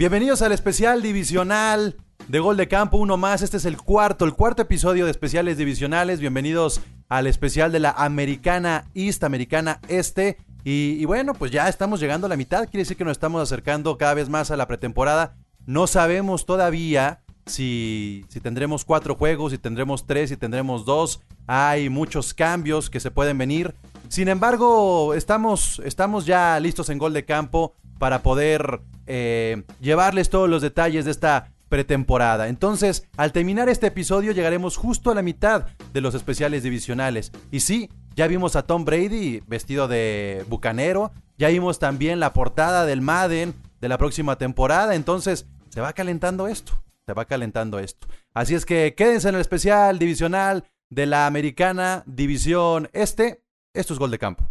Bienvenidos al especial divisional de Gol de Campo, uno más. Este es el cuarto, el cuarto episodio de especiales divisionales. Bienvenidos al especial de la Americana East, Americana Este. Y, bueno, pues ya estamos llegando a la mitad. Quiere decir que nos estamos acercando cada vez más a la pretemporada. No sabemos todavía si, si tendremos cuatro juegos, si tendremos tres, si tendremos dos. Hay muchos cambios que se pueden venir. Sin embargo, estamos, estamos ya listos en Gol de Campo para poder eh, llevarles todos los detalles de esta pretemporada. Entonces, al terminar este episodio llegaremos justo a la mitad de los especiales divisionales. Y sí, ya vimos a Tom Brady vestido de bucanero, ya vimos también la portada del Madden de la próxima temporada, entonces se va calentando esto, se va calentando esto. Así es que quédense en el especial divisional de la Americana División Este. Esto es Gol de Campo.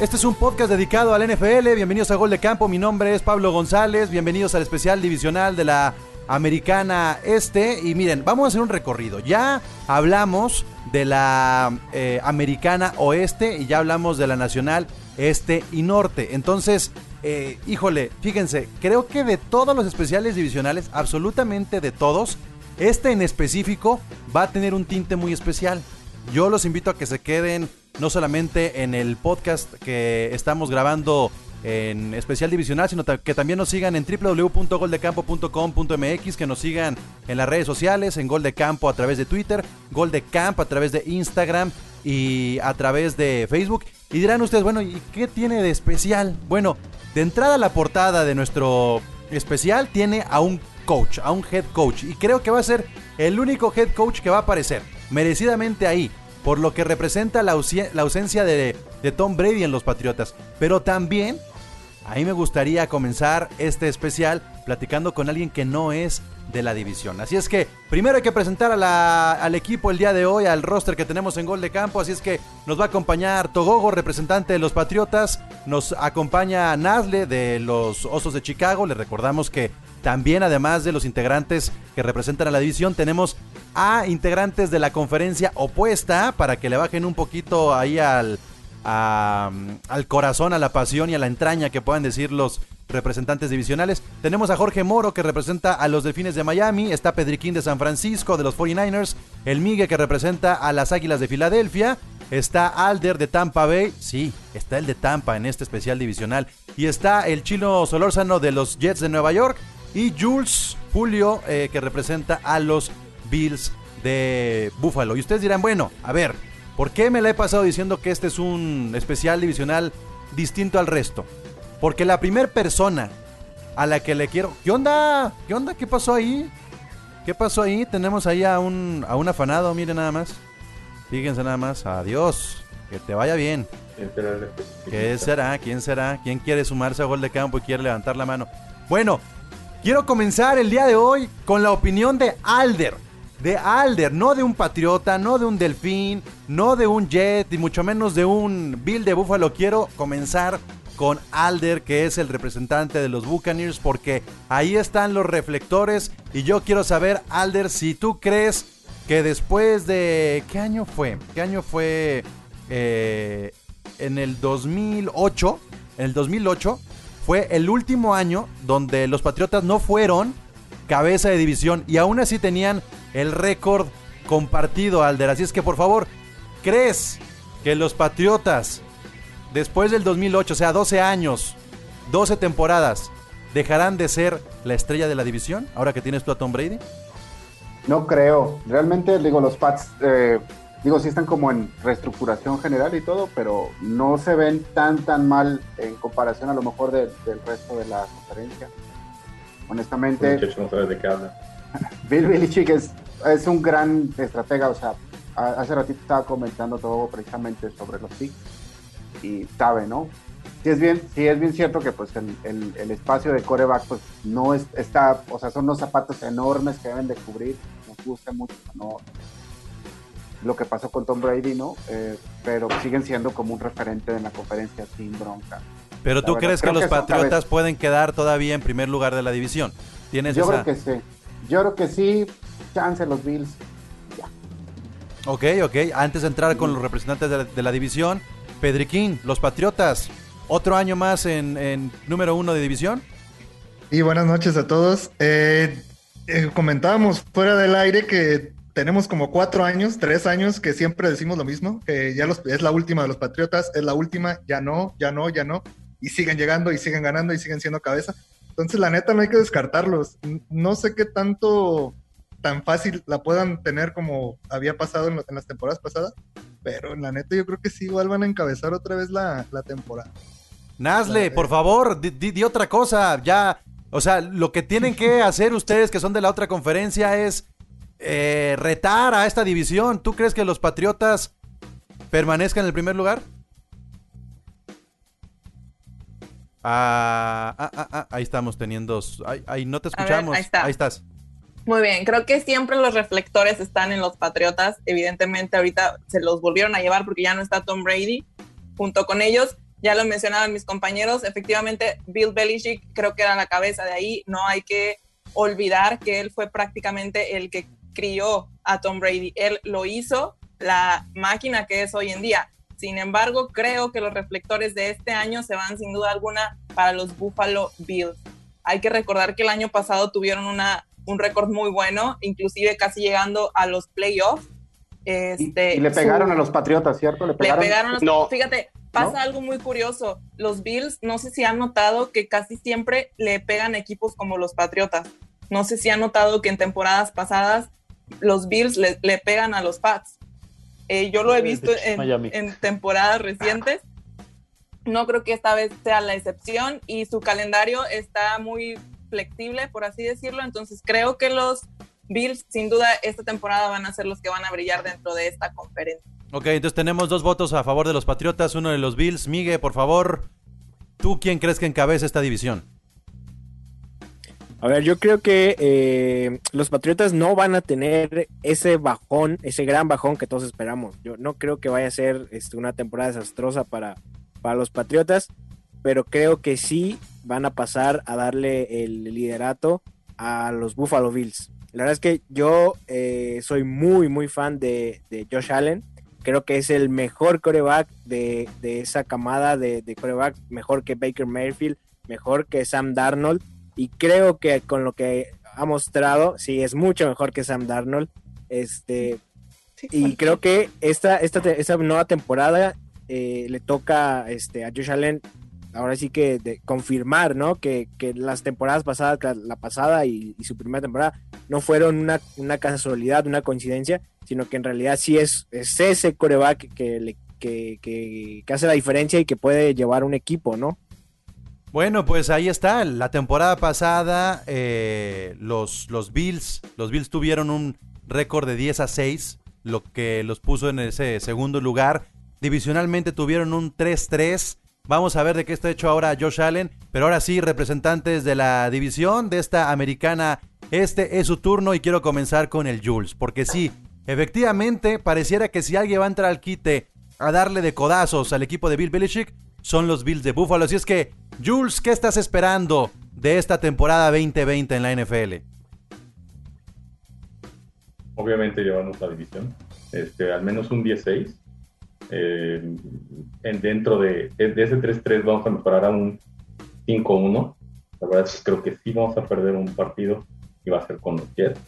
Este es un podcast dedicado al NFL. Bienvenidos a Gol de Campo. Mi nombre es Pablo González. Bienvenidos al especial divisional de la Americana Este. Y miren, vamos a hacer un recorrido. Ya hablamos de la eh, Americana Oeste y ya hablamos de la Nacional Este y Norte. Entonces, eh, híjole, fíjense, creo que de todos los especiales divisionales, absolutamente de todos, este en específico va a tener un tinte muy especial. Yo los invito a que se queden no solamente en el podcast que estamos grabando en especial divisional, sino que también nos sigan en www.goldecampo.com.mx, que nos sigan en las redes sociales, en Gol de Campo a través de Twitter, Gol de Campo a través de Instagram y a través de Facebook. Y dirán ustedes, bueno, ¿y qué tiene de especial? Bueno, de entrada la portada de nuestro especial tiene a un coach, a un head coach. Y creo que va a ser el único head coach que va a aparecer merecidamente ahí. Por lo que representa la, ausencia de, Tom Brady en los Patriotas. Pero también, ahí me gustaría comenzar este especial platicando con alguien que no es de la división. Así es que primero hay que presentar a al equipo el día de hoy, al roster que tenemos en Gol de Campo. Así es que nos va a acompañar Togogo, representante de los Patriotas. Nos acompaña Nazle de los Osos de Chicago. Les recordamos que también, además de los integrantes que representan a la división, tenemos a integrantes de la conferencia opuesta para que le bajen un poquito ahí al, al corazón, a la pasión y a la entraña que puedan decir los representantes divisionales. Tenemos a Jorge Moro que representa a los Delfines de Miami, está Pedriquín de San Francisco de los 49ers, el Migue que representa a las Águilas de Filadelfia, está Alder de Tampa Bay, sí, está el de Tampa en este especial divisional, y está el chino Solórzano de los Jets de Nueva York. Y Jules Julio eh, que representa a los Bills de Buffalo. Y ustedes dirán, bueno, a ver, ¿por qué me la he pasado diciendo que este es un especial divisional distinto al resto? Porque la primera persona a la que le quiero... ¿Qué onda? ¿Qué onda? ¿Qué pasó ahí? ¿Qué pasó ahí? Tenemos ahí a un, a un afanado, miren nada más. Fíjense nada más. Adiós. Que te vaya bien. ¿Qué será? ¿Quién será? ¿Quién quiere sumarse a gol de campo y quiere levantar la mano? Bueno, quiero comenzar el día de hoy con la opinión de Alder. De Alder, no de un patriota, no de un delfín, no de un jet y mucho menos de un Bill de Búfalo. Quiero comenzar con Alder, que es el representante de los Buccaneers, porque ahí están los reflectores y yo quiero saber, Alder, si tú crees que después de... ¿Qué año fue? ¿Qué año fue? Eh, en el 2008, en el 2008 fue el último año donde los Patriotas no fueron cabeza de división y aún así tenían el récord compartido, Alder. Así es que por favor, ¿crees que los Patriotas después del 2008, o sea, 12 años, 12 temporadas, dejarán de ser la estrella de la división ahora que tienes tú a Tom Brady? No creo. Realmente, digo, los Pats, eh, digo, sí están como en reestructuración general y todo, pero no se ven tan, tan mal en comparación a lo mejor de- del resto de la conferencia. Honestamente, no sabe de qué habla. Bill Belichick es, es un gran estratega, o sea, hace ratito estaba comentando todo precisamente sobre los picks y sabe, ¿no? Sí es bien, sí es bien cierto que pues el, el, espacio de coreback pues no es, está, o sea, son unos zapatos enormes que deben de cubrir, nos gusta mucho, no lo que pasó con Tom Brady, ¿no? Eh, pero siguen siendo como un referente en la conferencia sin bronca. Pero tú crees que los Patriotas pueden quedar todavía en primer lugar de la división? ¿Tienes Yo creo que sí. Yo creo que sí. Chance los Bills. Ya. Ok, ok. Antes de entrar con los representantes de la, división, Pedriquín, los Patriotas, otro año más en, número uno de división. Y buenas noches a todos. Eh, eh, comentábamos fuera del aire que tenemos como cuatro años, tres años que siempre decimos lo mismo, que ya los, es la última de los Patriotas, es la última, ya no, ya no, ya no y siguen llegando y siguen ganando y siguen siendo cabeza. Entonces, la neta, no hay que descartarlos. No sé qué tanto tan fácil la puedan tener como había pasado en, las temporadas pasadas, pero la neta yo creo que sí igual van a encabezar otra vez la, temporada. Nasle, por favor, di, otra cosa, ya, o sea, lo que tienen que hacer ustedes que son de la otra conferencia es eh, retar a esta división. ¿Tú crees que los Patriotas permanezcan en el primer lugar? Ah, ah, ah, ah, ahí estamos teniendo. Ahí, no te escuchamos. ahí, estás. Muy bien, creo que siempre los reflectores están en los Patriotas. Evidentemente, ahorita se los volvieron a llevar porque ya no está Tom Brady junto con ellos. Ya lo mencionaban mis compañeros. Efectivamente, Bill Belichick creo que era la cabeza de ahí. No hay que olvidar que él fue prácticamente el que crió a Tom Brady. Él lo hizo la máquina que es hoy en día. Sin embargo, creo que los reflectores de este año se van sin duda alguna para los Buffalo Bills. Hay que recordar que el año pasado tuvieron una, un récord muy bueno, inclusive casi llegando a los playoffs. Este, y, le pegaron a los Patriotas, ¿cierto? Le pegaron, a los no. Fíjate, pasa algo muy curioso. Los Bills, no sé si han notado que casi siempre le pegan equipos como los Patriotas. No sé si han notado que en temporadas pasadas los Bills le, le pegan a los Pats. Eh, yo lo he visto en, temporadas recientes. No creo que esta vez sea la excepción y su calendario está muy flexible, por así decirlo. Entonces creo que los Bills, sin duda, esta temporada van a ser los que van a brillar dentro de esta conferencia. Ok, entonces tenemos dos votos a favor de los Patriotas, uno de los Bills. Miguel, por favor, ¿tú quién crees que encabeza esta división? A ver, yo creo que eh, los Patriotas no van a tener ese bajón, ese gran bajón que todos esperamos. Yo no creo que vaya a ser este, una temporada desastrosa para, para los Patriotas, pero creo que sí van a pasar a darle el liderato a los Buffalo Bills. La verdad es que yo eh, soy muy, muy fan de, Josh Allen. Creo que es el mejor coreback de, esa camada de, de coreback, mejor que Baker Mayfield, mejor que Sam Darnold y creo que con lo que ha mostrado, sí, es mucho mejor que Sam Darnold. Este, y creo que esta, esta, esta nueva temporada eh, le toca este, a Josh Allen ahora sí que de confirmar, ¿no? Que, las temporadas pasadas, la pasada y, su primera temporada, no fueron una, una, casualidad, una coincidencia, sino que en realidad sí es, es ese coreback que, que, que, hace la diferencia y que puede llevar un equipo, ¿no? Bueno, pues ahí está. La temporada pasada eh, los, los Bills, los Bills tuvieron un récord de 10 a 6, lo que los puso en ese segundo lugar. Divisionalmente tuvieron un 3-3. Vamos a ver de qué está hecho ahora Josh Allen. Pero ahora sí, representantes de la división de esta americana, este es su turno y quiero comenzar con el Jules. Porque sí, efectivamente, pareciera que si alguien va a entrar al quite a darle de codazos al equipo de Bill Belichick, son los Bills de Buffalo. Así es que, Jules, ¿qué estás esperando de esta temporada 2020 en la NFL? Obviamente llevamos la división, este, al menos un 16. Eh, en dentro de, de ese 3-3 vamos a mejorar a un 5-1. La verdad es que creo que sí vamos a perder un partido y va a ser con los Jets.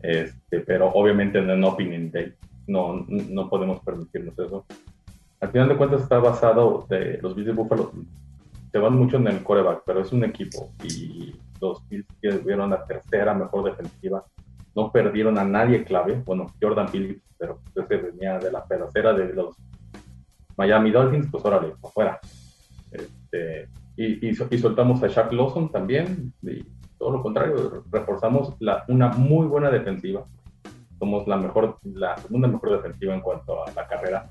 Este, pero obviamente no en Opening Day. No, no podemos permitirnos eso al final de cuentas está basado, de, los Bills de Buffalo se van mucho en el coreback, pero es un equipo y los Bills tuvieron la tercera mejor defensiva, no perdieron a nadie clave, bueno, Jordan Phillips, pero ese venía de la pedacera de los Miami Dolphins, pues órale, afuera. Este, y, y, soltamos a Shaq Lawson también, y todo lo contrario, reforzamos la, una muy buena defensiva somos la mejor, la segunda mejor defensiva en cuanto a la carrera.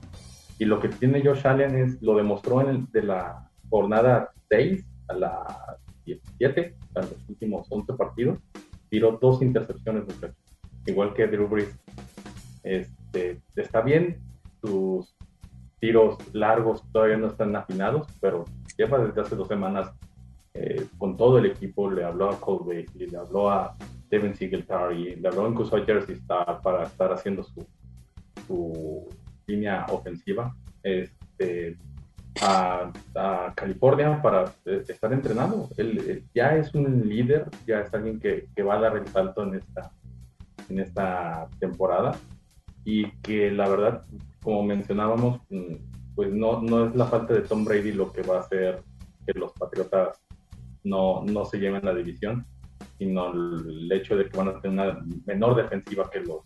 Y lo que tiene Josh Allen es, lo demostró en el, de la jornada 6 a la 17, a los últimos 11 partidos, tiró dos intercepciones, muchachos, igual que Drew Brees. Este, está bien, sus tiros largos todavía no están afinados, pero lleva desde hace dos semanas eh, con todo el equipo, le habló a Cole Bailey, le habló a Devin Singletary, le habló incluso a Jersey Star para estar haciendo su ofensiva. Este, a, California para eh, estar entrenando. Él, ya es un líder, ya es alguien que, que, va a dar el salto en esta, en esta temporada y que la verdad, como mencionábamos, pues no, no es la falta de Tom Brady lo que va a hacer que los Patriotas no, no se lleven la división, sino el hecho de que van a tener una menor defensiva que los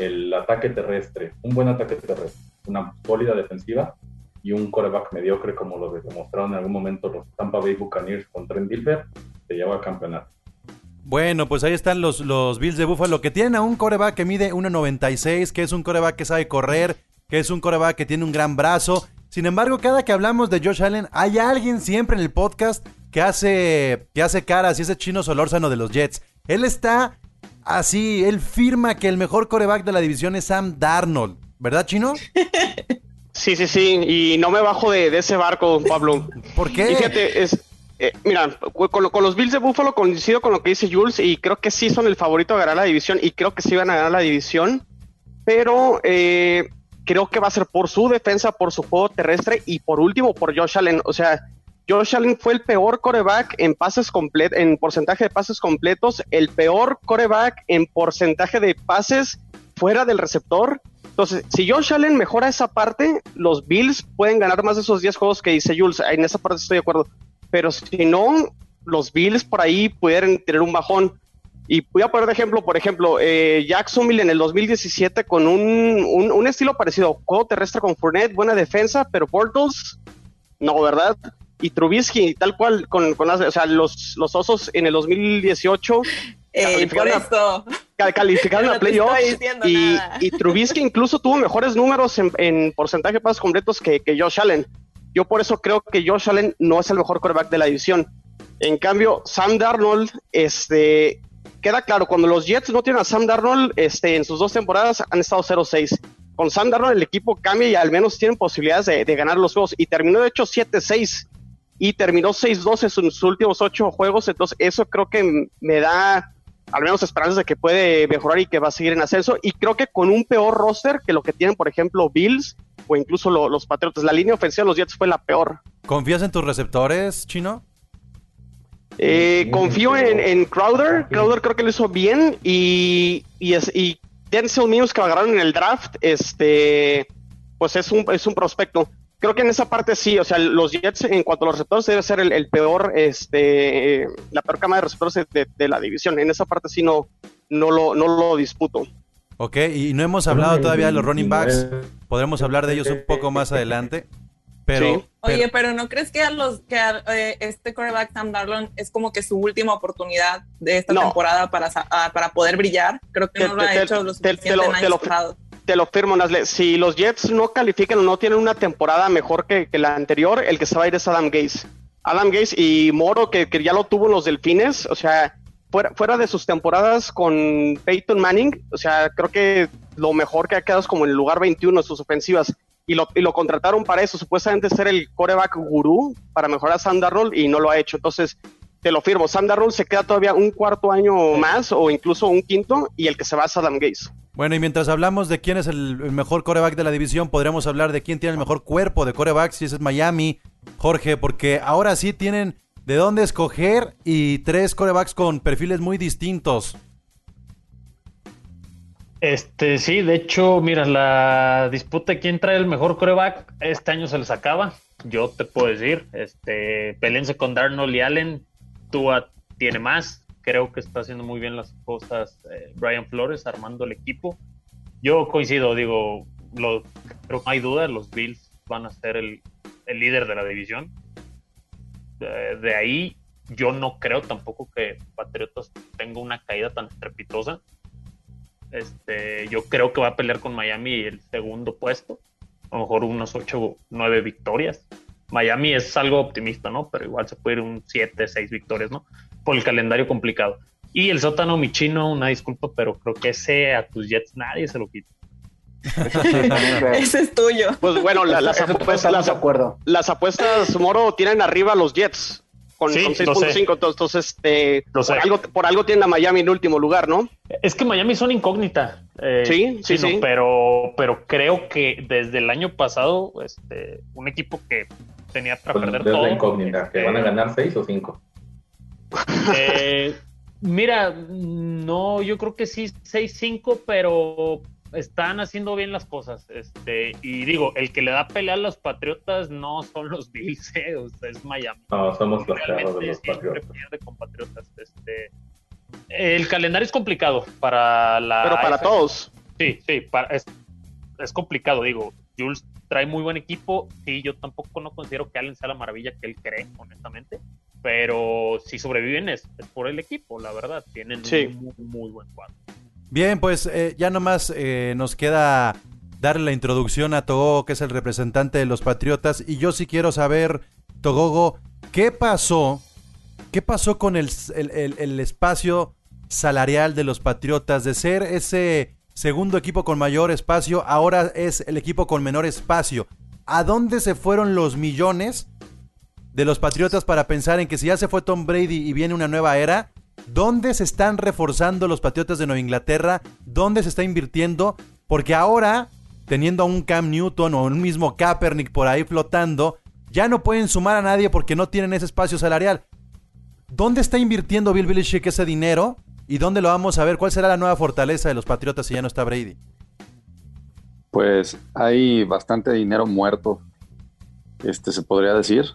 el ataque terrestre, un buen ataque terrestre, una sólida defensiva y un coreback mediocre como lo demostraron en algún momento los Tampa Bay Buccaneers con Trent Dilfer, se lleva al campeonato. Bueno, pues ahí están los, los Bills de Buffalo que tienen a un coreback que mide 1.96, que es un coreback que sabe correr, que es un coreback que tiene un gran brazo. Sin embargo, cada que hablamos de Josh Allen, hay alguien siempre en el podcast que hace, que hace caras y ese chino solórzano de los Jets. Él está así, él firma que el mejor coreback de la división es Sam Darnold. ¿Verdad, chino? Sí, sí, sí, y no me bajo de, ese barco, Pablo. ¿Por qué? fíjate, es, eh, mira, con, los Bills de Buffalo coincido con lo que dice Jules y creo que sí son el favorito a ganar la división y creo que sí van a ganar la división, pero eh, creo que va a ser por su defensa, por su juego terrestre y por último por Josh Allen. O sea, Josh Allen fue el peor coreback en pases completos, en porcentaje de pases completos, el peor coreback en porcentaje de pases fuera del receptor entonces, si Josh Allen mejora esa parte, los Bills pueden ganar más de esos 10 juegos que dice Jules. En esa parte estoy de acuerdo. Pero si no, los Bills por ahí pudieran tener un bajón. Y voy a poner de ejemplo, por ejemplo, eh, Jacksonville en el 2017 con un, un, estilo parecido. Juego terrestre con Fournette, buena defensa, pero Bortles, no, ¿verdad? Y Trubisky, tal cual, con, con las, o sea, los, los osos en el 2018 eh, por esto. calificaron a playoffs y, y, Trubisky incluso tuvo mejores números en, porcentaje de pasos completos que, Josh Allen. Yo por eso creo que Josh Allen no es el mejor quarterback de la división. En cambio, Sam Darnold, este, queda claro, cuando los Jets no tienen a Sam Darnold, este, en sus dos temporadas han estado 0-6. Con Sam Darnold el equipo cambia y al menos tienen posibilidades de, ganar los juegos. Y terminó de hecho 7-6 y terminó 6-12 en sus últimos ocho juegos. Entonces eso creo que me da al menos esperanzas de que puede mejorar y que va a seguir en ascenso. Y creo que con un peor roster que lo que tienen, por ejemplo, Bills o incluso los Patriotas. La línea ofensiva de los Jets fue la peor. ¿Confías en tus receptores, Chino? Eh, confío en, Crowder. Crowder creo que lo hizo bien. Y, y, es, y Denzel Mills que lo agarraron en el draft, este, pues es un, es un prospecto creo que en esa parte sí, o sea, los Jets en cuanto a los receptores debe ser el, peor, este, la peor cama de receptores de, la división. En esa parte sí no, no lo, no lo disputo. Ok, y no hemos hablado todavía de los running backs. Podremos hablar de ellos un poco más adelante. Pero, Oye, pero ¿no crees que a los que eh, este quarterback Sam Darnold es como que su última oportunidad de esta temporada para, para poder brillar? Creo que no lo ha hecho lo suficiente te lo firmo, Nasle. Si los Jets no califican o no tienen una temporada mejor que, la anterior, el que se va a ir es Adam Gaze. Adam Gaze y Moro, que, ya lo tuvo en los Delfines, o sea, fuera, de sus temporadas con Peyton Manning, o sea, creo que lo mejor que ha quedado es como en el lugar 21 de sus ofensivas. Y lo, lo contrataron para eso, supuestamente ser el coreback gurú para mejorar a Sam Darnold y no lo ha hecho. Entonces, te lo firmo. Sam Darnold se queda todavía un cuarto año más o incluso un quinto y el que se va es Adam Gaze. Bueno, y mientras hablamos de quién es el, mejor coreback de la división, podríamos hablar de quién tiene el mejor cuerpo de corebacks, si ese es Miami, Jorge, porque ahora sí tienen de dónde escoger y tres corebacks con perfiles muy distintos. Este, sí, de hecho, mira, la disputa de quién trae el mejor coreback, este año se les acaba. Yo te puedo decir, este, pelense con Darnold y Allen, Tua tiene más, creo que está haciendo muy bien las cosas eh, Brian Flores armando el equipo. Yo coincido, digo, lo, que no hay duda, los Bills van a ser el, líder de la división. de ahí yo no creo tampoco que Patriotas tenga una caída tan estrepitosa. Este, yo creo que va a pelear con Miami el segundo puesto. A lo mejor unos 8 o 9 victorias. Miami es algo optimista, ¿no? Pero igual se puede ir un 7, 6 victorias, ¿no? Por el calendario complicado. Y el sótano Michino, una disculpa, pero creo que ese a tus Jets nadie se lo quita. Ese es tuyo. Pues bueno, la- las, apuestas, las, acuerdo. las apuestas, Moro, tienen arriba a los Jets con, Sí, con lo sé. 6.5. Entonces, este, sé. por, algo, por algo tienen a Miami en último lugar, ¿no? Es que Miami son incógnita. eh, Sí, sí, sí. Pero, pero creo que desde el año pasado, este, un equipo que tenía para Pues, perder es todo. la incógnita, que este, van a ganar 6 o 5. Eh, mira, no, yo creo que sí 6-5, pero están haciendo bien las cosas. Este, y digo, el que le da pelea a los Patriotas no son los Bills, eh, o sea, es Miami. No, somos los de Realmente los siempre Patriotas. pierde con Patriotas. Este, el calendario es complicado para la. Pero para AFC. todos. Sí, sí, para- es, es complicado, digo. Jules trae muy buen equipo. Sí, yo tampoco no considero que Allen sea la maravilla que él cree, honestamente. Pero si sobreviven es, es por el equipo, la verdad. Tienen Sí. un muy, muy buen cuadro. Bien, pues eh, ya nomás eh, nos queda darle la introducción a Togogo, que es el representante de los Patriotas. Y yo sí quiero saber, Togogo, ¿qué pasó? ¿Qué pasó con el, el- el- el espacio salarial de los Patriotas? De ser ese segundo equipo con mayor espacio, ahora es el equipo con menor espacio. ¿A dónde se fueron los millones de los Patriotas para pensar en que si ya se fue Tom Brady y viene una nueva era, ¿dónde se están reforzando los Patriotas de Nueva Inglaterra? ¿Dónde se está invirtiendo? Porque ahora, teniendo a un Cam Newton o un mismo Kaepernick por ahí flotando, ya no pueden sumar a nadie porque no tienen ese espacio salarial. ¿Dónde está invirtiendo Bill Belichick ese dinero? ¿Y dónde lo vamos a ver? ¿Cuál será la nueva fortaleza de los Patriotas si ya no está Brady? Pues hay bastante dinero muerto, este se podría decir.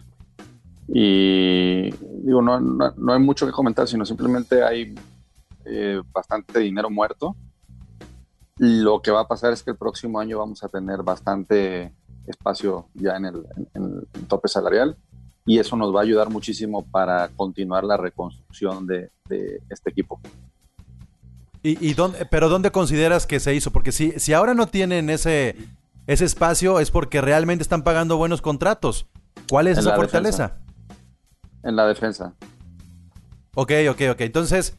Y digo, no, no- no hay mucho que comentar, sino simplemente hay eh, bastante dinero muerto. Lo que va a pasar es que el próximo año vamos a tener bastante espacio ya en el, en- en el tope salarial y eso nos va a ayudar muchísimo para continuar la reconstrucción de, de este equipo. ¿Y, y dónde, pero dónde consideras que se hizo? Porque si, si ahora no tienen ese, ese espacio es porque realmente están pagando buenos contratos. ¿Cuál es En esa fortaleza? En la defensa. Ok, ok, ok. Entonces,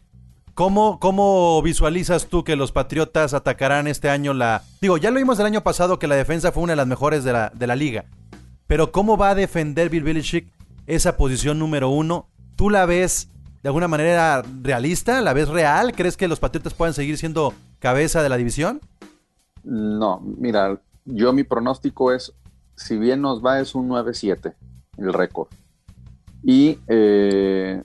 ¿cómo, ¿cómo visualizas tú que los Patriotas atacarán este año la... Digo, ya lo vimos el año pasado que la defensa fue una de las mejores de la, de la liga. Pero ¿cómo va a defender Bill Belichick esa posición número uno? ¿Tú la ves de alguna manera realista? ¿La ves real? ¿Crees que los Patriotas puedan seguir siendo cabeza de la división? No, mira, yo mi pronóstico es, si bien nos va, es un 9-7 el récord. Y eh,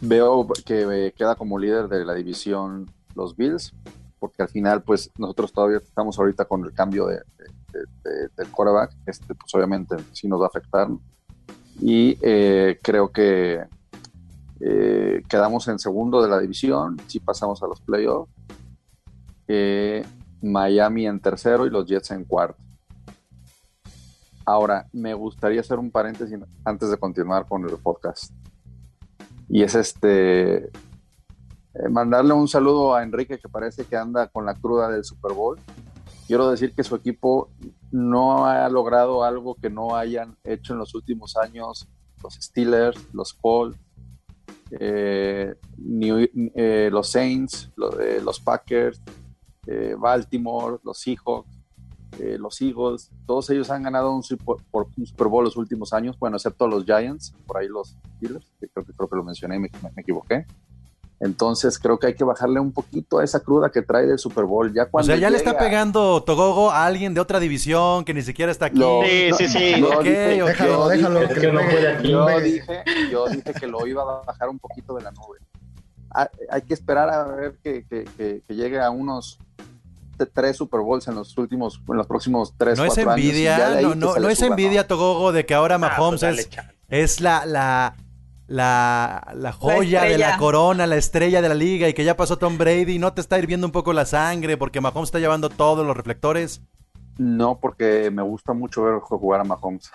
veo que eh, queda como líder de la división los Bills, porque al final, pues nosotros todavía estamos ahorita con el cambio de, de- de- de- del quarterback, este, pues obviamente sí nos va a afectar. Y eh, creo que quedamos en segundo de la división, si pasamos a los playoffs. Miami en tercero y los Jets en cuarto. Ahora, me gustaría hacer un paréntesis antes de continuar con el podcast. Y es este eh, mandarle un saludo a Enrique que parece que anda con la cruda del Super Bowl. Quiero decir que su equipo no ha logrado algo que no hayan hecho en los últimos años los Steelers, los Colts, eh, eh, los Saints, lo- los Packers, Baltimore, los Seahawks, eh, los Eagles, todos ellos han ganado un Super, por- un Super Bowl los últimos años, bueno, excepto los Giants, por ahí los Steelers, que creo que, creo que lo mencioné y me, me- me equivoqué. Entonces creo que hay que bajarle un poquito a esa cruda que trae del Super Bowl. Ya O cuando sea, ya le está pegando Togogo a alguien de otra división que ni siquiera está aquí. Lo- Sí, sí, sí. yo Ok, dije- ok. Déjalo, yo déjalo. Es que no aquí. yo dije, yo dije que lo iba a bajar un poquito de la nube. Ha- Hay que esperar a ver que, que- que- que llegue a unos tres Super Bowls en los últimos, en los próximos tres, No es años, envidia, ahí no, no, no es suba, envidia, Togogo, de que ahora Ah, Mahomes pues dale es, es la, la, la, la joya de la corona, la estrella de la liga y que ya pasó Tom Brady y no te está hirviendo un poco la sangre porque Mahomes está llevando todos los reflectores. No, porque me gusta mucho ver jugar a Mahomes.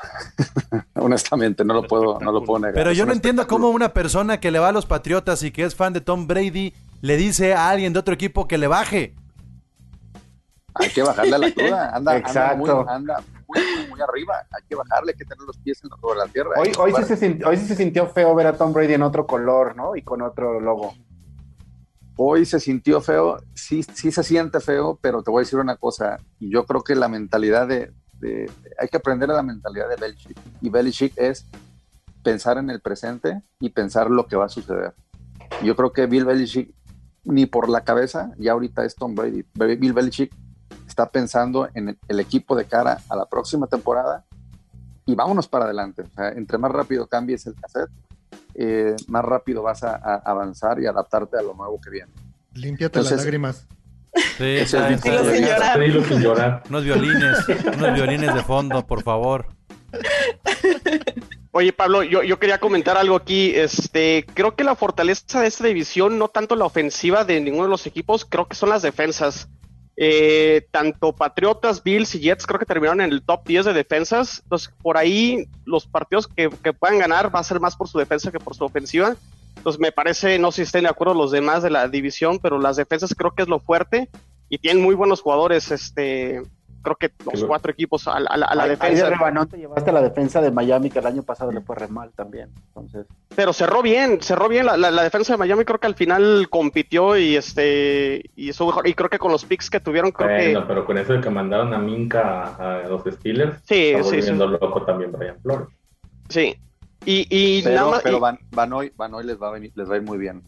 Honestamente, no lo puedo, no lo puedo negar. Pero yo no entiendo cómo una persona que le va a los Patriotas y que es fan de Tom Brady le dice a alguien de otro equipo que le baje. Hay que bajarle a la cruda. Anda, anda, muy, anda muy, muy arriba. Hay que bajarle, hay que tener los pies en la, tierra. Hoy, que hoy, sí se sintió, hoy sí se sintió feo ver a Tom Brady en otro color, ¿no? Y con otro logo. Hoy se sintió feo, sí, sí se siente feo, pero te voy a decir una cosa, yo creo que la mentalidad de, de- hay que aprender a la mentalidad de Belichick, y Belichick es pensar en el presente y pensar lo que va a suceder. Yo creo que Bill Belichick, ni por la cabeza, ya ahorita es Tom Brady. Bill Belichick está pensando en el, equipo de cara a la próxima temporada y vámonos para adelante. O sea, entre más rápido cambies el cassette, eh, más rápido vas a, a avanzar y adaptarte a lo nuevo que viene. Límpiate las lágrimas. Sí, es. Dilo sin llorar. Unos violines, unos violines de fondo, por favor. Oye, Pablo, yo, yo quería comentar algo aquí. Este, creo que la fortaleza de esta división, no tanto la ofensiva de ninguno de los equipos, creo que son las defensas. Eh, tanto Patriotas, Bills y Jets creo que terminaron en el top 10 de defensas. Entonces, por ahí los partidos que, que puedan ganar va a ser más por su defensa que por su ofensiva. Entonces, me parece, no sé si estén de acuerdo los demás de la división, pero las defensas creo que es lo fuerte y tienen muy buenos jugadores. Este, creo que los cuatro equipos a, la- a la, a la defensa. de rebanón te llevaste a la defensa de Miami, que el año pasado le fue re mal también. Entonces, Pero cerró bien, cerró bien la, la- la defensa de Miami, creo que al final compitió y este y eso mejor. Y creo que con los picks que tuvieron, creo Bueno, que pero con eso de que mandaron a Minka a, a los Steelers, Sí, está sí, volviendo loco también Brian Flores. sí. Y, y nada Pero, más, pero y- Van, Van Hoy, Van Hoy les, va a venir, les va a ir muy bien.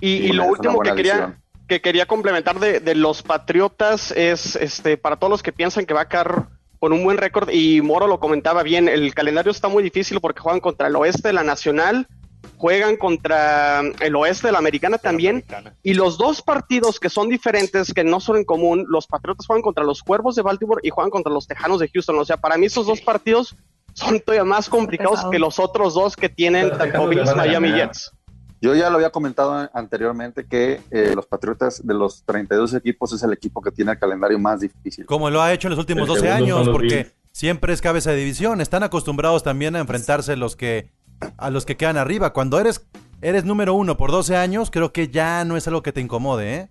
y, y Sí, lo último que quería. Que quería complementar de, de los Patriotas es este para todos los que piensan que va a quedar con un buen récord, y Moro lo comentaba bien, el calendario está muy difícil porque juegan contra el oeste de la Nacional, juegan contra el oeste de la Americana también, y los dos partidos que son diferentes, que no son en común, los Patriotas juegan contra los Cuervos de Baltimore y juegan contra los Tejanos de Houston. O sea, para mí esos dos partidos son todavía más complicados que los otros dos que tienen Los tanto Bills, Miami ganar. Jets. Yo ya lo había comentado anteriormente que eh, los Patriotas de los 32 equipos es el equipo que tiene el calendario más difícil. Como lo ha hecho en los últimos El 12 segundo son años, porque siempre es cabeza de división. Están acostumbrados también a enfrentarse los que, a los que quedan arriba. Cuando eres, eres número uno por 12 años, creo que ya no es algo que te incomode, ¿eh?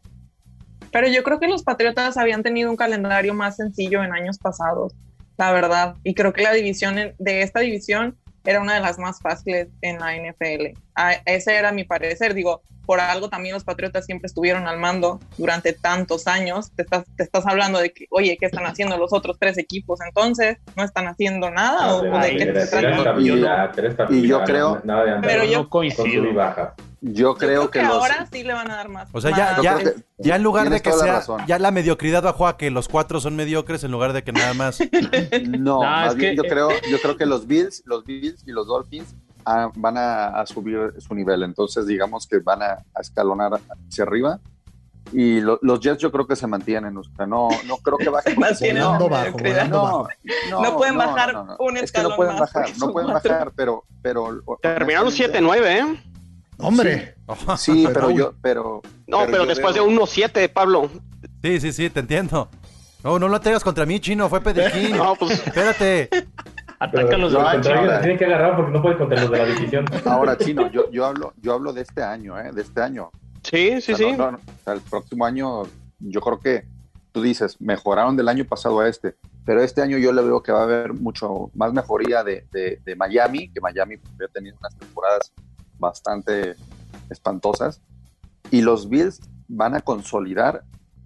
Pero yo creo que los Patriotas habían tenido un calendario más sencillo en años pasados, la verdad. Y creo que la división en- de esta división era una de las más fáciles en la NFL. A- ese era mi parecer. Digo, por algo también los Patriotas siempre estuvieron al mando durante tantos años. Te estás, te estás hablando de que, oye, ¿qué están haciendo los otros tres equipos? Entonces, ¿no están haciendo nada? ¿O, o de qué se estabilidad, estabilidad, y yo creo- nada de andar Pero yo- con No coincido. sub y baja. Yo creo, Creo que, que, los, ahora sí le van a dar más. O sea, ya, ya, creo que ya en lugar de que sea, razón. ya la mediocridad bajó a que los cuatro son mediocres en lugar de que nada más. no, No, más es bien que- yo creo, yo creo que los Bills, los Bills y los Dolphins ah, van a, a subir su nivel, entonces digamos que van a, a escalonar hacia arriba. Y lo- los Jets yo creo que se mantienen, o sea, no, no creo que bajen. no- Volando bajo, volando bajo. No pueden bajar un Es que no escalón pueden más, bajar, no pueden cuatro. bajar, pero, pero Terminaron honestamente- 7-9, ¿eh? Hombre, Sí, pero yo, pero. No, pero, después veo- de 1-7, Pablo. Sí, sí, sí, te entiendo. No, no lo traigas contra mí, chino, fue Pedequín. No, pues Espérate. Atácalos Pero de al contrario, la tienen que agarrar porque no pueden contra los de la división. Ahora, chino, yo, yo hablo, yo hablo de este año, ¿eh? De este año. sí, sí, O sea, sí. no- no, no, o sea, el próximo año, yo creo que tú dices, mejoraron del año pasado a este, pero este año yo le veo que va a haber mucho más mejoría de, de- de Miami, que Miami había tenido unas temporadas bastante espantosas, y los Bills van a consolidar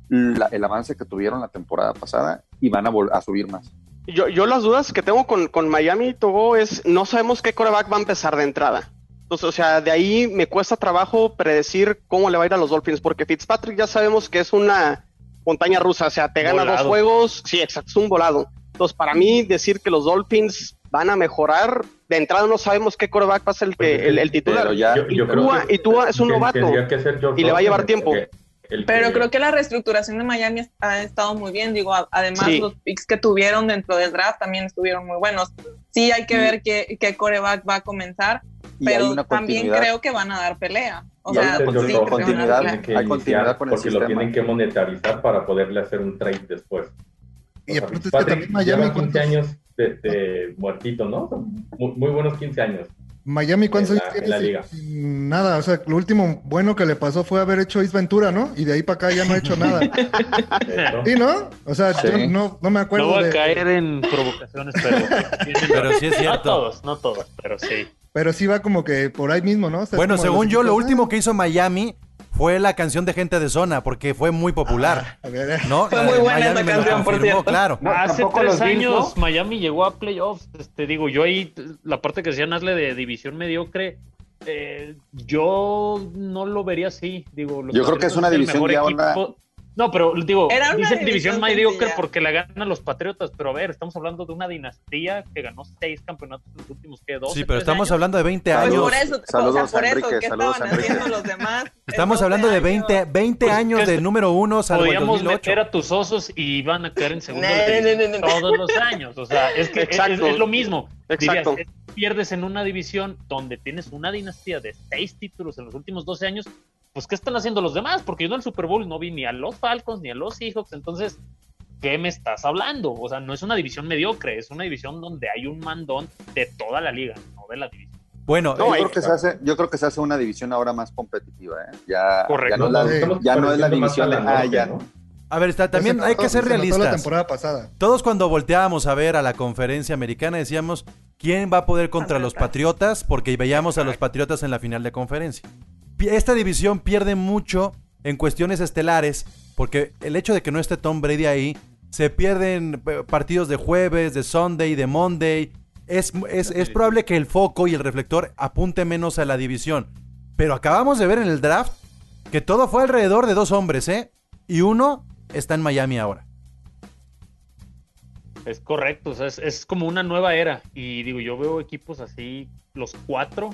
la- el avance que tuvieron la temporada pasada y van a, a subir más. Yo, yo las dudas que tengo con, con Miami y Togo es, no sabemos qué coreback va a empezar de entrada. Entonces, o sea, de ahí me cuesta trabajo predecir cómo le va a ir a los Dolphins, porque Fitzpatrick ya sabemos que es una montaña rusa, o sea, te gana Volado. dos juegos, sí, exacto, es un volado. Entonces, para mí, decir que los Dolphins van a mejorar, de entrada no sabemos qué coreback va a ser el, que, el, el titular. Ya- Yo- yo y, creo Tua, que- y Tua es un que novato. que y le va a llevar tiempo. que- el Pero que- creo que la reestructuración de Miami ha estado muy bien. Digo, además Sí. los picks que tuvieron dentro del draft también estuvieron muy buenos. Sí hay que Y- ver qué, qué coreback va a comenzar, Y pero también creo que van a dar pelea. O Y hay sea, una sí, George creo que Rosen van a continuidad, dar tiene pelea. que hay iniciar continuidad con el porque lo tienen que monetarizar para poderle hacer un trade después. Y aparte es que también Miami, lleva 15 ¿cuántos? años de, de muertito, ¿no? Muy, muy buenos 15 años. Miami, ¿cuántos años tiene? la liga. Nada, o sea, lo último bueno que le pasó fue haber hecho Is Ventura, ¿no? Y de ahí para acá ya no ha hecho nada. ¿Sí, no? O sea, Sí. yo no, no me No acuerdo voy a de... caer en provocaciones, pero. Pero sí es No cierto. todos, no todos, pero sí. Pero sí va como que por ahí mismo, ¿no? O sea, es Bueno, según yo, lo último que hizo Miami fue la canción de Gente de Zona, porque fue muy popular. ah, ¿No? Fue La muy de buena Miami esa me lo canción, por cierto. Claro. No, Hace tres Bills, años ¿no? Miami llegó a playoffs. Este, digo, yo ahí, la parte que decía Nasle de división mediocre, eh, yo no lo vería así. Digo, Yo creo que es una división ya equipo. No, pero digo, dicen división división mediocre sencilla. porque la ganan los Patriotas, pero a ver, estamos hablando de una dinastía que ganó seis campeonatos en los últimos, ¿qué? 12, Sí, pero 13 estamos años. hablando de 20 Pues años. por eso, Saludos o sea, por a eso, Enrique, ¿qué saludos estaban Enrique. haciendo los demás? Estamos hablando de años. 20, 20 Pues, años ¿qué de número uno, salvo el Podríamos 2008. meter a tus osos y van a caer en segundo No, de no, no, no, no. todos los años. O sea, es que es, lo mismo. Exacto. Dirías, pierdes en una división donde tienes una dinastía de seis títulos en los últimos 12 años, pues ¿qué están haciendo los demás? Porque yo en el Super Bowl no vi ni a los Falcons ni a los Seahawks, entonces, ¿qué me estás hablando? O sea, no es una división mediocre, es una división donde hay un mandón de toda la liga, no de la división. Bueno, No, yo, creo que se hace, yo creo que se hace una división ahora más competitiva, ¿eh? Ya, Correcto. ya no es la, Estamos ya no es la pareciendo más división de ah, ya. ¿no? a ver, está, también hay que ser se notó la realistas. temporada pasada. Todos cuando volteábamos a ver a la conferencia americana decíamos, ¿quién va a poder contra los Patriotas? Porque veíamos a los Patriotas en la final de conferencia. Esta división pierde mucho en cuestiones estelares, porque el hecho de que no esté Tom Brady ahí, se pierden eh, partidos de jueves, de Sunday, de Monday. Es, es, es probable que el foco y el reflector apunte menos a la división. Pero acabamos de ver en el draft que todo fue alrededor de dos hombres, ¿eh? Y uno está en Miami ahora. Es correcto, es, es como una nueva era. Y digo, yo veo equipos así, los cuatro,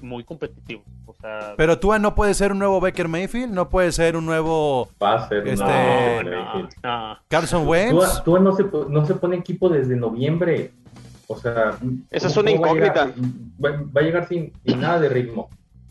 muy competitivos. O sea, Pero Tua no puede ser un nuevo Baker Mayfield, no puede ser un nuevo Va a ser Este- no, no, no. Carson Wentz. Tua, Tua no, se, no se pone equipo desde noviembre. O sea, Esa es ¿cómo- una cómo va a llegar? incógnita. Va, va a llegar sin, sin nada de ritmo.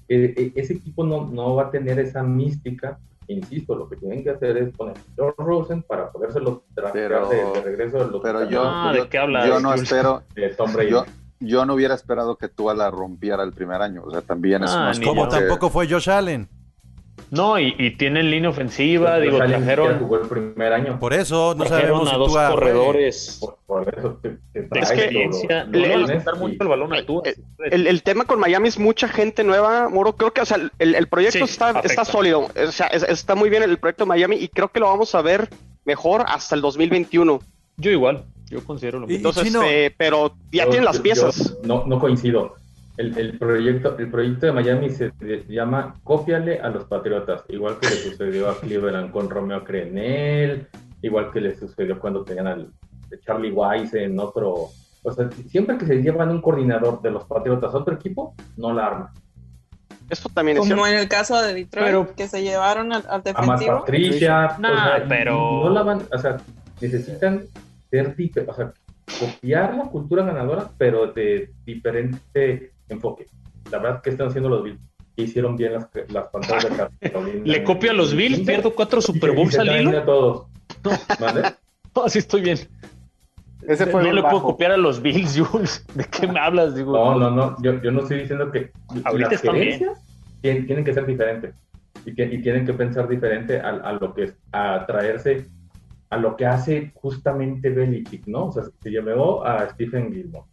Eh, eh, ese equipo no, no va a tener esa mística. Insisto, lo que tienen que hacer es poner a George Rosen para podérselo Pero- de, de regreso de los Pero yo, Ah, ¿de qué hablas, yo no espero, de Tom Brady. yo, yo no hubiera esperado que Tua la rompiera el primer año. O sea, también es Ah, más ni como que- tampoco fue Josh Allen. No, y, y tienen línea ofensiva, digo, trajeron, jugó el primer año. Por eso no trajeron sabemos a dos corredores Por, por eso te, te No le lunes quitar y- mucho el balón a Tua. El, el tema con Miami es mucha gente nueva, Moro. Creo que o sea, el, el proyecto Sí, está, afecta. está sólido. O sea, es- está muy bien el proyecto de Miami y creo que lo vamos a ver mejor hasta el 2021. Yo igual, yo considero lo mismo. Entonces, Chino- eh, pero ya Yo- tienen las piezas. yo no, no coincido. El, el proyecto, el proyecto de Miami se llama Cópiale a los Patriotas, igual que le sucedió a Cleveland con Romeo Crenel, igual que le sucedió cuando tenían al Charlie Wise en otro. O sea, siempre que se llevan un coordinador de los Patriotas a otro equipo, no la arma. Esto también es Como cierto. en el caso de Detroit, Pero- que se llevaron al, al A defensivo. Patricia, Nah, o sea, pero- no la van, o sea, necesitan ser o sea, copiar la cultura ganadora, pero de diferente enfoque. La verdad que están haciendo los Bills. que Hicieron bien las, las pantallas de Carolina. Le copio a los Bills, pierdo cuatro Super Bowls al hilo. a todos. ¿Vale? No, sí estoy bien. Ese fue no le puedo copiar a los Bills, Jules. ¿De qué me hablas? Digo, No, no, no. Yo, yo no estoy diciendo que Ahorita las gerencias tienen, tienen que ser diferentes. Y, que, y tienen que pensar diferente a, a lo que es, a traerse a lo que hace justamente Belichick, ¿no? O sea, se llevó a Stephen Gilmore.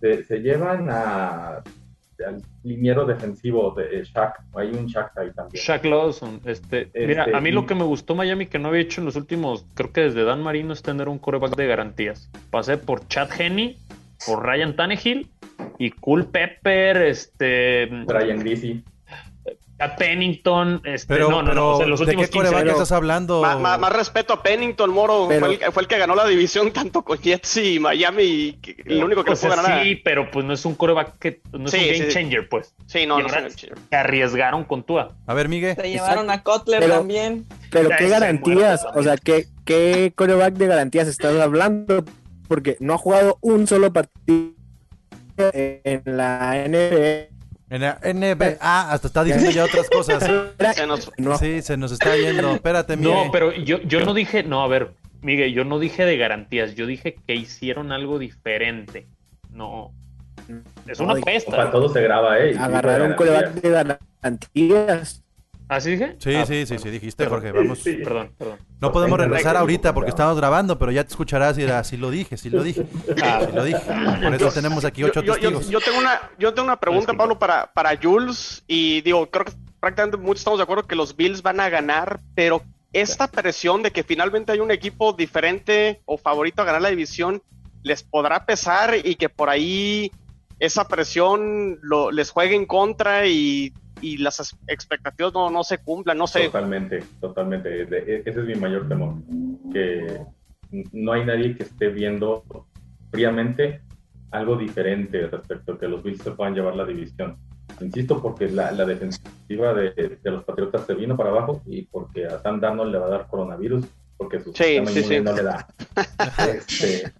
Se, se llevan a al liniero defensivo de eh, Shaq. Hay un Shaq ahí también. Shaq Lawson. Este, Este, mira, a mí y- lo que me gustó Miami que no había hecho en los últimos, creo que desde Dan Marino es tener un coreback de garantías. Pasé por Chad Henney, por Ryan Tannehill y Cool Pepper, este, Brian Greasy. A Pennington, este, Pero, no, no, no, o sea, los ¿de últimos qué 15 coreback años. estás hablando? Más respeto a Pennington, Moro. Pero- fue, el, fue el que ganó la división tanto con Jets y Miami. Y el único que O le pudo sea, ganar. sí, pero pues no es un coreback que no es Sí, un game sí. changer, pues. Sí, no, no ahora sé. se arriesgaron con Tua. A ver, Miguel. Se llevaron a Kotler Pero- también. Pero qué garantías, o sea, ¿qué, qué coreback de garantías estás hablando, porque no ha jugado un solo partido en la NBA. En la NBA, ah, hasta está diciendo ya otras cosas. Se nos- No, Sí, se nos está yendo. Espérate, Miguel. No, pero yo, yo no dije, no, a ver, Miguel, yo no dije de garantías, yo dije que hicieron algo diferente. No, Es una Ay, pesta. Para todo se graba, ¿eh? Y sí, Agarrar un de coreback de garantías. ¿Así dije? Sí, Ah, sí, sí, bueno, sí, dijiste, perdón. Jorge, vamos. Sí. Perdón, perdón. No podemos regresar ahorita porque estamos grabando, pero ya te escucharás y dirás, sí lo dije, sí lo dije. Ah, Sí lo dije. Por eso tenemos aquí Yo, ocho yo- yo- testigos. yo tengo una, yo tengo una pregunta. Pablo, para, para Jules. Y digo, creo que prácticamente muchos estamos de acuerdo que los Bills van a ganar, pero esta presión de que finalmente hay un equipo diferente o favorito a ganar la división, ¿les podrá pesar y que por ahí esa presión lo- les juegue en contra y, y las expectativas no, no se cumplan? No sé. Totalmente, totalmente. E- ese es mi mayor temor. Que no hay nadie que esté viendo fríamente algo diferente respecto a que los Bills se puedan llevar la división. Insisto, porque la, la defensiva de, de los Patriotas se vino para abajo y porque a Sam Darnold le va a dar coronavirus, porque su Sí, sistema sí, no le da. Este,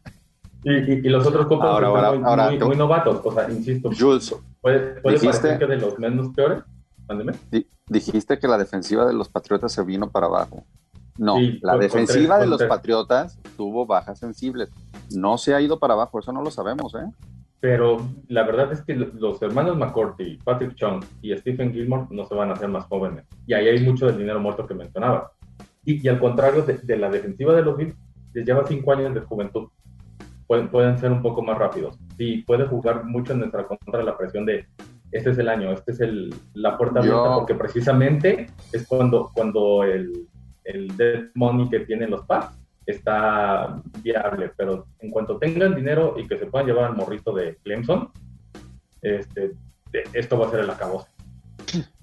y, y- y los otros compas Ahora, están ahora, muy, ahora, muy- tú- muy novatos. O sea, insisto, Jules, puede, puede dijiste- parecer que de los menos peores. Mándeme. di- dijiste que la defensiva de los Patriotas se vino para abajo. No, Sí, la defensiva tres- de los tres. Patriotas tuvo bajas sensibles. No se ha ido para abajo, eso no lo sabemos, ¿eh? Pero la verdad es que lo- los hermanos McCourty, Patrick Chung y Stephen Gilmore no se van a hacer más jóvenes. Y ahí hay mucho del dinero muerto que mencionaba. Y, y al contrario de, de la defensiva de los Bills, les lleva cinco años de juventud. Pueden, pueden ser un poco más rápidos. Sí, puede jugar mucho en nuestra contra la presión de este es el año, este es el, la puerta Yo- abierta, porque precisamente es cuando, cuando el, el dead money que tienen los Pats está viable, pero en cuanto tengan dinero y que se puedan llevar al morrito de Clemson, este, de- esto va a ser el acabose.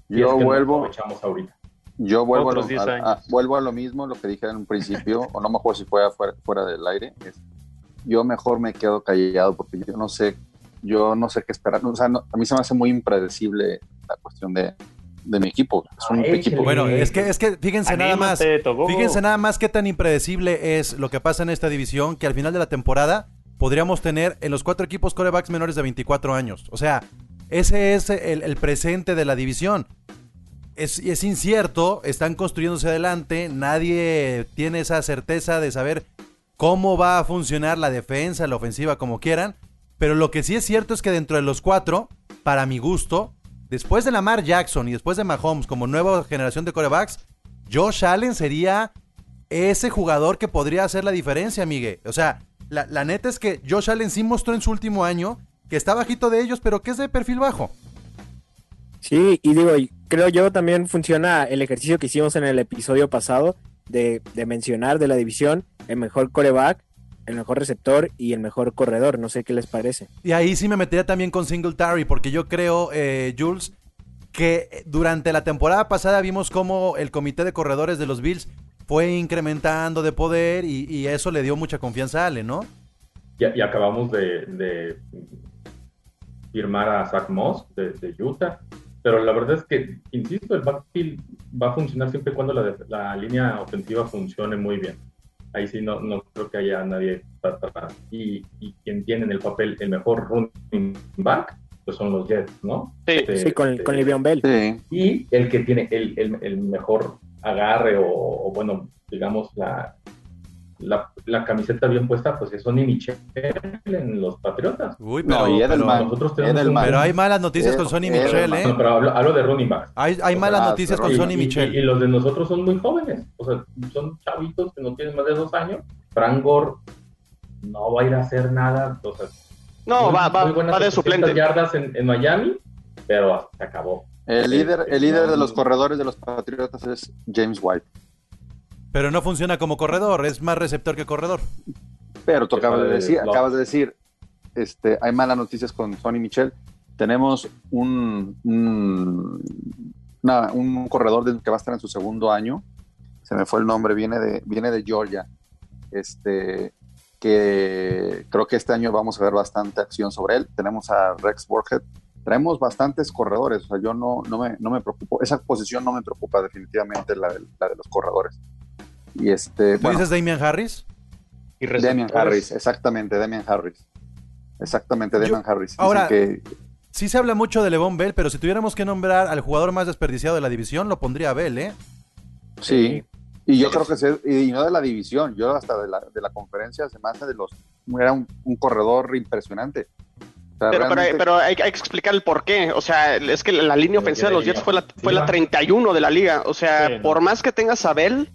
Y es Yo que vuelvo, aprovechamos ahorita. yo vuelvo a, lo, Otros 10 a- años. a- vuelvo a lo mismo, lo que dije en un principio, o no me acuerdo si fue afuera- fuera del aire. es, yo mejor me quedo callado porque yo no sé, yo no sé qué esperar. O sea, no- a mí se me hace muy impredecible la cuestión de, de mi equipo. Es un Ay, equipo. Bueno, es que, es que fíjense nada más. Fíjense nada más qué tan impredecible es lo que pasa en esta división que al final de la temporada podríamos tener en los cuatro equipos corebacks menores de 24 años. O sea, ese es el, el presente de la división. Es, es incierto, están construyéndose adelante, nadie tiene esa certeza de saber cómo va a funcionar la defensa, la ofensiva, como quieran. Pero lo que sí es cierto es que dentro de los cuatro, para mi gusto, después de Lamar Jackson y después de Mahomes como nueva generación de corebacks, Josh Allen sería ese jugador que podría hacer la diferencia, Miguel. O sea, la, la neta es que Josh Allen sí mostró en su último año que está bajito de ellos, pero que es de perfil bajo. Sí, y digo, creo yo también funciona el ejercicio que hicimos en el episodio pasado de, de mencionar de la división el mejor coreback, el mejor receptor y el mejor corredor. No sé qué les parece. Y ahí sí me metería también con Singletary, porque yo creo, eh, Jules, que durante la temporada pasada vimos cómo el comité de corredores de los Bills fue incrementando de poder y, y eso le dio mucha confianza a Allen, ¿no? Y, y acabamos de, de firmar a Zach Moss de, de Utah. Pero la verdad es que, insisto, el backfield va a funcionar siempre y cuando la, def- la línea ofensiva funcione muy bien. Ahí sí no, no creo que haya nadie para atrás. Y, y quien tiene en el papel el mejor running back, pues son los Jets, ¿no? Sí, De- Sí, con, de- con Le'Veon Bell. Sí, y el que tiene el, el- el mejor agarre o, o, bueno, digamos, la, la, la camiseta bien puesta, pues es Sonny Michel en los Patriotas. Uy, No, pero, Edelman. nosotros tenemos un- pero hay malas noticias Eh, con Sonny eh, Michel. ¿eh? No, pero hablo, hablo de running backs. Hay, hay malas sea, noticias con Sonny y- Michel. Y, los de nosotros son muy jóvenes. O sea, son chavitos que no tienen más de dos años. Frank Gore no va a ir a hacer nada. O sea, No, muy- va, va, muy buenas va de 700 suplente. yardas en, en Miami, pero se acabó. el líder, el líder de los No. corredores de los Patriotas es James White. Pero no funciona como corredor, es más receptor que corredor. Pero tú acabas de decir, no. acabas de decir, este, hay malas noticias con Sonny Michel. Tenemos un, un, una- un corredor de- que va a estar en su segundo año. Se me fue el nombre, viene de, viene de Georgia. Este, que creo que este año vamos a ver bastante acción sobre él. Tenemos a Rex Burkhead. Traemos bastantes corredores. O sea, yo no, no, me, no me preocupo. Esa posición no me preocupa definitivamente, la de, la de los corredores. Y este, ¿Tú bueno, dices Damian Harris? Y Damian. Harris, exactamente, Damian Harris. Exactamente, Damian Harris. Dicen ahora- que Sí se habla mucho de Levon Bell, pero si tuviéramos que nombrar al jugador más desperdiciado de la división, lo pondría a Bell, ¿eh? sí. Y yo creo que se- y no de la división, yo hasta de la, de la conferencia se me hace de los era un, un corredor impresionante. sea, Pero, pero, realmente- pero hay, hay que explicar el por qué. O sea, es que la línea ofensiva de los Jets fue la, fue la 31 de la liga. O sea, Sí, no. por más que tengas a Bell,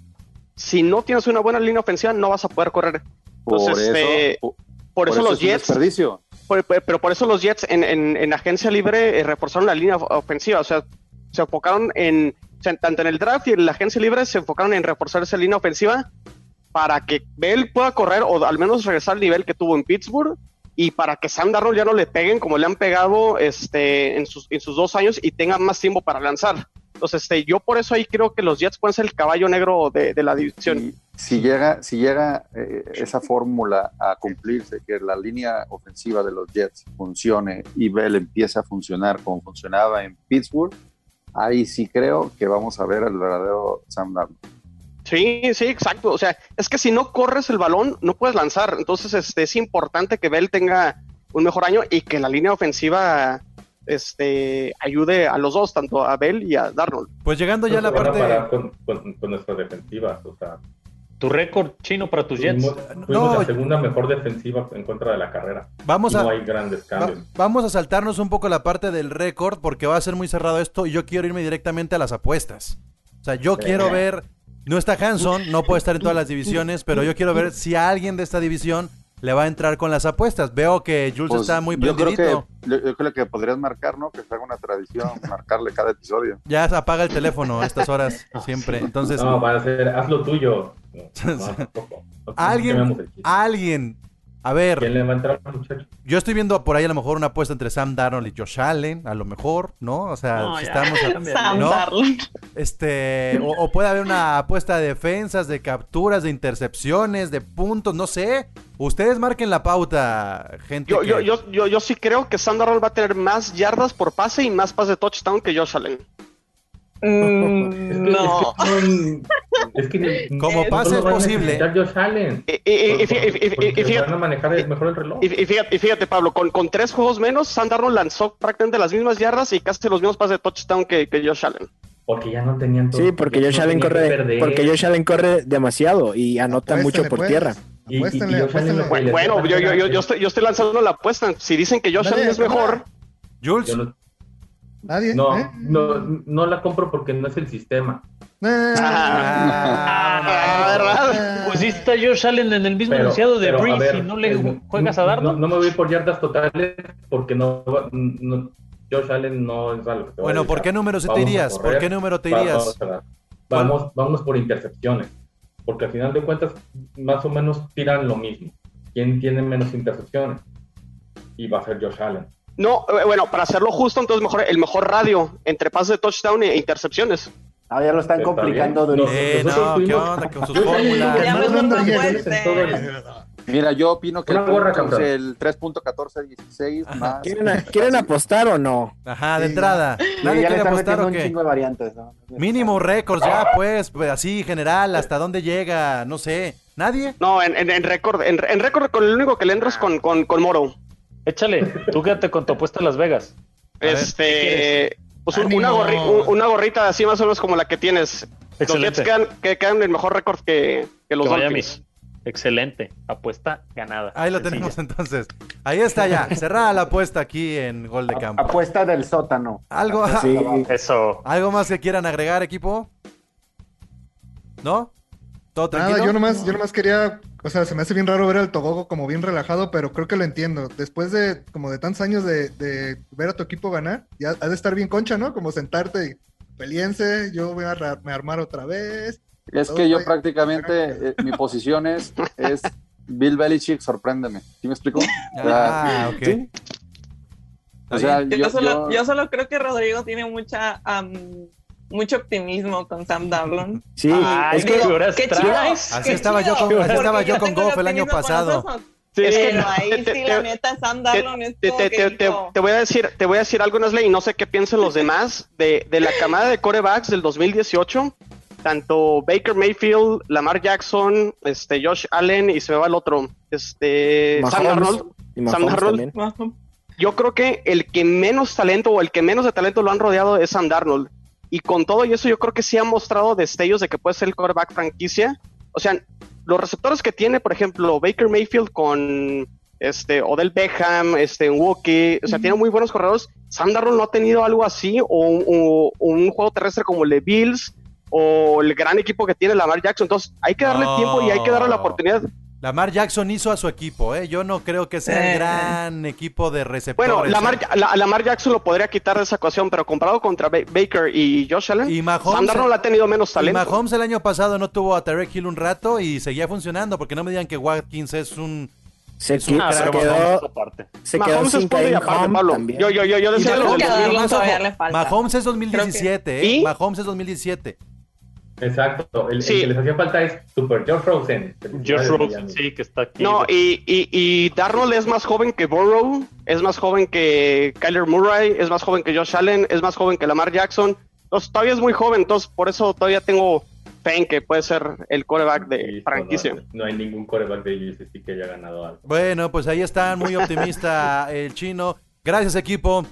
si no tienes una buena línea ofensiva, no vas a poder correr. por eso, este, por, por eso por los es un Jets, desperdicio. por- por- pero por eso los Jets en, en- en agencia libre eh, reforzaron la línea of- ofensiva. O sea, se enfocaron en, o sea, tanto en el draft y en la agencia libre se enfocaron en reforzar esa línea ofensiva para que Bell pueda correr o al menos regresar al nivel que tuvo en Pittsburgh y para que Sam Darnold ya no le peguen como le han pegado este, en, sus, en sus dos años y tenga más tiempo para lanzar. Entonces, este, yo por eso ahí creo que los Jets pueden ser el caballo negro de, de la división. Y si llega, si llega eh, esa fórmula a cumplirse, que la línea ofensiva de los Jets funcione y Bell empiece a funcionar como funcionaba en Pittsburgh, ahí sí creo que vamos a ver al verdadero Sam Darnold. Sí, sí, exacto. O sea, es que si no corres el balón, no puedes lanzar. Entonces, este, es importante que Bell tenga un mejor año y que la línea ofensiva este, ayude a los dos, tanto a Bell y a Darnold. Pues llegando ya a la Van a parte. parar con, con, con nuestras defensivas, o sea, Tu récord chino para tus Jets. fuimos, fuimos No. la segunda mejor defensiva en contra de la carrera. Vamos Y a- no hay grandes Va- cambios. vamos a saltarnos un poco la parte del récord porque va a ser muy cerrado esto y yo quiero irme directamente a las apuestas. O sea, yo quiero ver, no está Hanson, no puede estar en todas las divisiones, pero yo quiero ver si a alguien de esta división le va a entrar con las apuestas. Veo que Jules Pues, está muy yo creo prendidito. que yo, yo creo que podrías marcar, ¿no? Que se haga una tradición, marcarle cada episodio. Ya se apaga el teléfono a estas horas siempre. Entonces, No, van a ser, haz lo tuyo. No, no, tampoco. No alguien, alguien, a ver, ¿Quién le va a entrar, muchacho? yo estoy viendo por ahí a lo mejor una apuesta entre Sam Darnold y Josh Allen, a lo mejor, ¿no? O sea, No, si estamos, Sam ¿no? Darnold. Este, o, o puede haber una apuesta de defensas, de capturas, de intercepciones, de puntos, no sé. Ustedes marquen la pauta, gente. Yo, que- yo, yo, yo, yo sí creo que Sam Darnold va a tener más yardas por pase y más pases de touchdown que Josh Allen. Mm, Es que, no. es que, es que Como pase es posible. necesitar Josh Allen. Y, fíjate, Pablo, con, con tres juegos menos, Sam Darnold lanzó prácticamente las mismas yardas y casi los mismos pases de touchdown que, que Josh Allen. Porque ya no tenían todo. Sí, porque Josh no Allen corre, porque Josh Allen corre demasiado y anota mucho por pues. tierra. Y- y- Allen Bueno, yo, yo, yo, estoy, yo estoy lanzando la apuesta. Si dicen que Josh Dale, Allen es mejor, Jules, Nadie. no, ¿eh? no, no la compro porque no es el sistema. Ah, Ah, ¿verdad? Pues sí está Josh Allen en el mismo Pero, enunciado de Breeze ver, y no le juegas a no- Darnold. No, me voy por yardas totales porque no, Josh Allen no es algo que bueno, ¿por qué número se te irías? ¿Por qué número te irías? Vamos, vamos por intercepciones. Porque al final de cuentas, más o menos tiran lo mismo. ¿Quién tiene menos intercepciones? Y va a ser Josh Allen. No, eh, bueno, para hacerlo justo, entonces mejor el mejor radio entre pases de touchdown e intercepciones. Ah, ya lo están Está complicando bien. durísimo. Eh, no, ¿qué onda con sus fórmulas? Mira, yo opino que el el 3.1416 más. ¿Quieren, ¿Quieren apostar o no? Ajá, de Sí. entrada. Sí, ¿Nadie ya le quiere están apostar metiendo o un qué? chingo de variantes. ¿no? Mínimo récords ya, pues, pues, así general, hasta dónde llega, no sé. ¿Nadie? No, en, en, en récord, en, en récord con el único que le entras con, con, con Moro. Échale, tú quédate con tu apuesta a Las Vegas. Este, pues un- una, gorri- un- una gorrita así más o menos como la que tienes. Los. Jets quedan, que quedan el mejor récord que, que los. Dolphins. Excelente. Apuesta ganada. Ahí lo Sencilla. tenemos entonces. Ahí está ya, cerrada la apuesta aquí en Gol de Campo. Apuesta del sótano. ¿Algo, Sí. Eso. ¿Algo más que quieran agregar, equipo? ¿No? ¿Todo tranquilo? Nada, yo nomás, yo nomás quería, o sea, se me hace bien raro ver al Togogo como bien relajado, pero creo que lo entiendo. Después de como de tantos años de, de ver a tu equipo ganar, ya ha de estar bien concha, ¿no? Como sentarte y peliense, yo voy a me armar otra vez. Es que yo prácticamente, eh, mi posición es, es Bill Belichick, sorpréndeme. ¿Sí me explico? Ah, ok. ¿sí? O sea, Yo, yo, solo, yo- yo solo creo que Rodrigo tiene mucha mucho optimismo con Sam Darnold. Sí, Ay, es que qué figuras qué chido, traes. Así qué estaba yo con- así estaba yo con Goff el año pasado. Sí, es que no, ahí te- sí, te- la neta, Sam Darnold es te- te- te- voy a decir, te voy a decir algo, Nestle, y no sé qué piensen los demás de, de la camada de corebacks del 2018. Tanto Baker Mayfield, Lamar Jackson, este Josh Allen y se me va el otro, este Sam. Darnold. Sam Darnold. Yo creo que el que menos talento o el que menos de talento lo han rodeado es Sam Darnold. Y con todo y eso, yo creo que sí ha mostrado destellos de que puede ser el quarterback franquicia. O sea, los receptores que tiene, por ejemplo, Baker Mayfield con, este, Odell Beckham, este, Wookie, o sea, tiene muy buenos corredores. Sam Darnold no ha tenido algo así, o, o- o un juego terrestre como el de Bills, o el gran equipo que tiene Lamar Jackson. Entonces, hay que darle tiempo y hay que darle la oportunidad. Lamar Jackson hizo a su equipo, ¿eh? Yo no creo que sea el Eh. gran equipo de receptores. Bueno, Lamar, ¿eh? la- Lamar Jackson lo podría quitar de esa ecuación, pero comparado contra Ba- Baker y Josh Allen, Y Mahomes- Sam Darnold ha tenido menos Y talento. Mahomes el año pasado no tuvo a Tarek Hill un rato y seguía funcionando, porque no me digan que Watkins es un... Se, Es un qui- se pero quedó, se quedó Mahomes es sin y aparte, Pablo. también. Yo, yo, yo, yo Y decía Creo de que a los Darnold Bills. todavía le falta. Mahomes es 2017, ¿eh? ¿Y? Mahomes es 2017. Exacto. El, el Sí. que les hacía falta es Super Josh Rosen. Josh Rosen, sí, que está aquí. No, y, y, y Darnold es más joven que Burrow, es más joven que Kyler Murray, es más joven que Josh Allen, es más joven que Lamar Jackson. Entonces, todavía es muy joven, entonces por eso todavía tengo fe en que puede ser el coreback de Sí, franquicia. No, no hay ningún coreback de USC que haya ganado algo. Bueno, pues ahí están, muy optimista el chino. Gracias, equipo.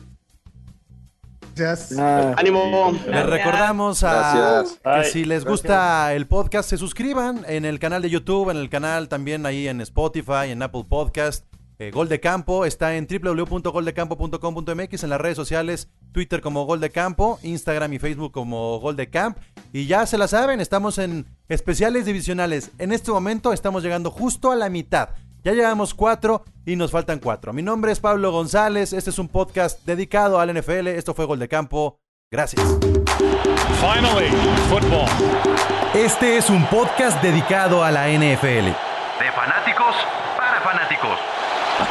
Gracias. Ah, Ánimo. Les recordamos a Gracias. que Ay, si les gusta el podcast, se suscriban en el canal de YouTube, en el canal también ahí en Spotify, en Apple Podcast. Eh, Gol de Campo está en www.goldecampo.com.mx, en las redes sociales, Twitter como Gol de Campo, Instagram y Facebook como Gol de Camp. Y ya se la saben, estamos en especiales divisionales. En este momento estamos llegando justo a la mitad. Ya llevamos cuatro y nos faltan cuatro. Mi nombre es Pablo González, este es un podcast dedicado al NFL. Esto fue Gol de Campo. Gracias. Finally, football. Este es un podcast dedicado a la NFL. De fanáticos para fanáticos.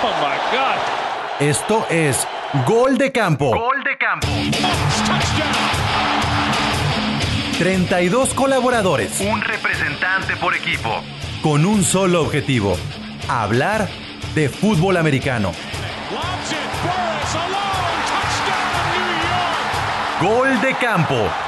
Oh my God. Esto es Gol de Campo. Gol de campo. Touchdown. 32 colaboradores Un representante por equipo. con un solo objetivo. Hablar de fútbol americano. Gol de Campo.